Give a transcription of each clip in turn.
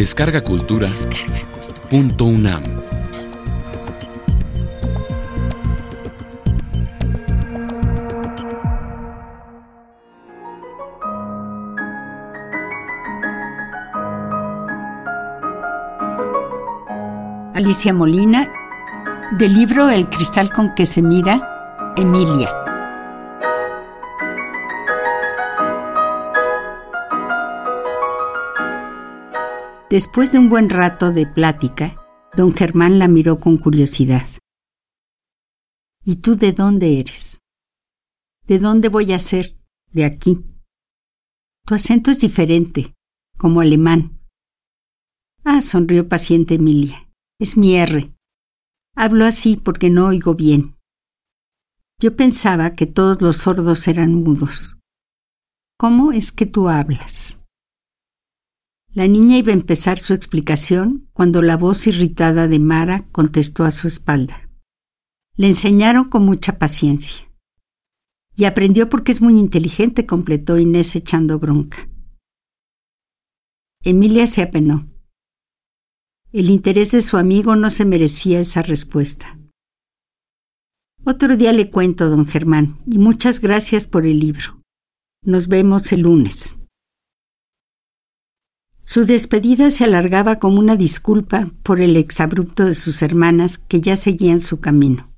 Descarga Cultura. Punto UNAM. Alicia Molina, del libro El cristal con que se mira, Emilia. Después de un buen rato de plática, don Germán la miró con curiosidad. ¿Y tú de dónde eres? ¿De dónde voy a ser? De aquí. Tu acento es diferente, como alemán. Ah, sonrió paciente Emilia. Es mi R. Hablo así porque no oigo bien. Yo pensaba que todos los sordos eran mudos. ¿Cómo es que tú hablas? La niña iba a empezar su explicación cuando la voz irritada de Mara contestó a su espalda. Le enseñaron con mucha paciencia. Y aprendió porque es muy inteligente, completó Inés echando bronca. Emilia se apenó. El interés de su amigo no se merecía esa respuesta. Otro día le cuento, don Germán, y muchas gracias por el libro. Nos vemos el lunes. Su despedida se alargaba como una disculpa por el exabrupto de sus hermanas que ya seguían su camino.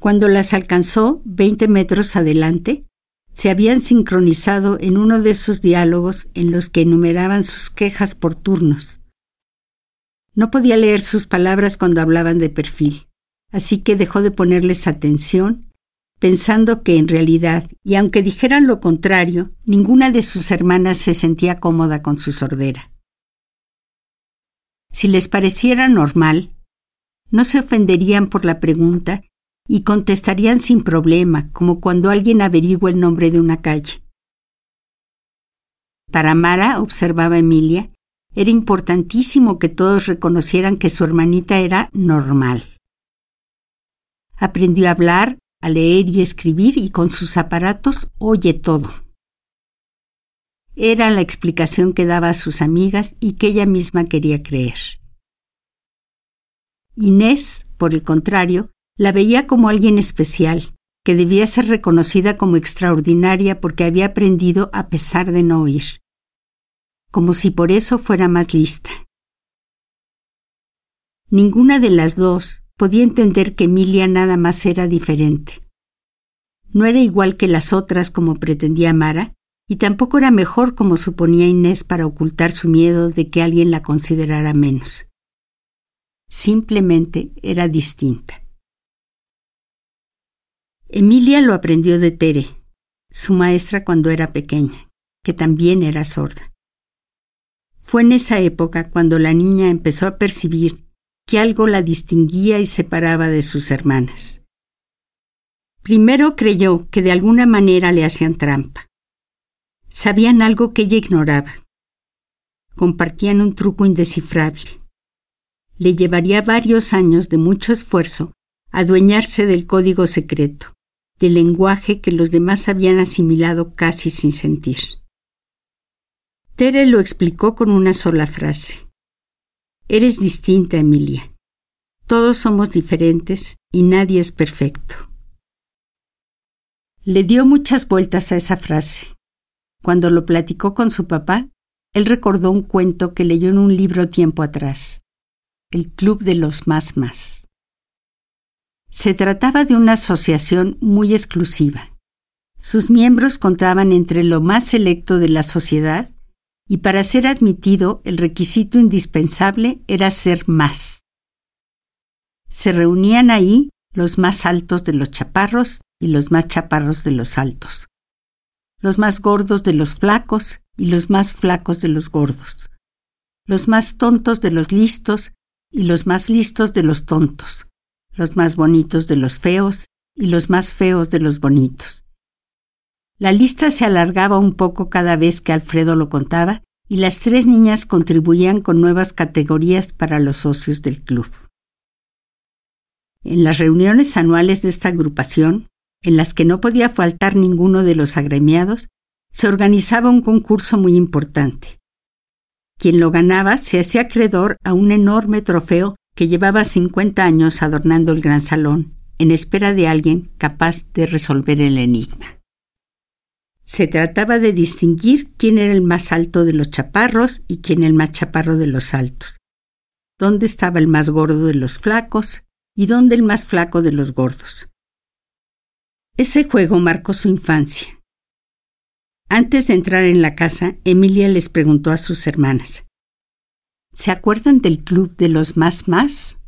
Cuando las alcanzó, veinte metros adelante, se habían sincronizado en uno de esos diálogos en los que enumeraban sus quejas por turnos. No podía leer sus palabras cuando hablaban de perfil, así que dejó de ponerles atención pensando que en realidad, y aunque dijeran lo contrario, ninguna de sus hermanas se sentía cómoda con su sordera. Si les pareciera normal, no se ofenderían por la pregunta y contestarían sin problema, como cuando alguien averigua el nombre de una calle. Para Mara, observaba Emilia, era importantísimo que todos reconocieran que su hermanita era normal. Aprendió a hablar a leer y escribir y con sus aparatos oye todo. Era la explicación que daba a sus amigas y que ella misma quería creer. Inés, por el contrario, la veía como alguien especial, que debía ser reconocida como extraordinaria porque había aprendido a pesar de no oír, como si por eso fuera más lista. Ninguna de las dos podía entender que Emilia nada más era diferente. No era igual que las otras como pretendía Mara, y tampoco era mejor como suponía Inés para ocultar su miedo de que alguien la considerara menos. Simplemente era distinta. Emilia lo aprendió de Tere, su maestra cuando era pequeña, que también era sorda. Fue en esa época cuando la niña empezó a percibir que algo la distinguía y separaba de sus hermanas. Primero creyó que de alguna manera le hacían trampa. Sabían algo que ella ignoraba. Compartían un truco indescifrable. Le llevaría varios años de mucho esfuerzo adueñarse del código secreto, del lenguaje que los demás habían asimilado casi sin sentir. Tere lo explicó con una sola frase. Eres distinta, Emilia. Todos somos diferentes y nadie es perfecto. Le dio muchas vueltas a esa frase. Cuando lo platicó con su papá, él recordó un cuento que leyó en un libro tiempo atrás, El Club de los Más Más. Se trataba de una asociación muy exclusiva. Sus miembros contaban entre lo más selecto de la sociedad y para ser admitido el requisito indispensable era ser más. Se reunían ahí los más altos de los chaparros y los más chaparros de los altos, los más gordos de los flacos y los más flacos de los gordos, los más tontos de los listos y los más listos de los tontos, los más bonitos de los feos y los más feos de los bonitos, la lista se alargaba un poco cada vez que Alfredo lo contaba y las tres niñas contribuían con nuevas categorías para los socios del club. En las reuniones anuales de esta agrupación, en las que no podía faltar ninguno de los agremiados, se organizaba un concurso muy importante. Quien lo ganaba se hacía acreedor a un enorme trofeo que llevaba 50 años adornando el gran salón, en espera de alguien capaz de resolver el enigma. Se trataba de distinguir quién era el más alto de los chaparros y quién el más chaparro de los altos, dónde estaba el más gordo de los flacos y dónde el más flaco de los gordos. Ese juego marcó su infancia. Antes de entrar en la casa, Emilia les preguntó a sus hermanas, ¿Se acuerdan del club de los más más?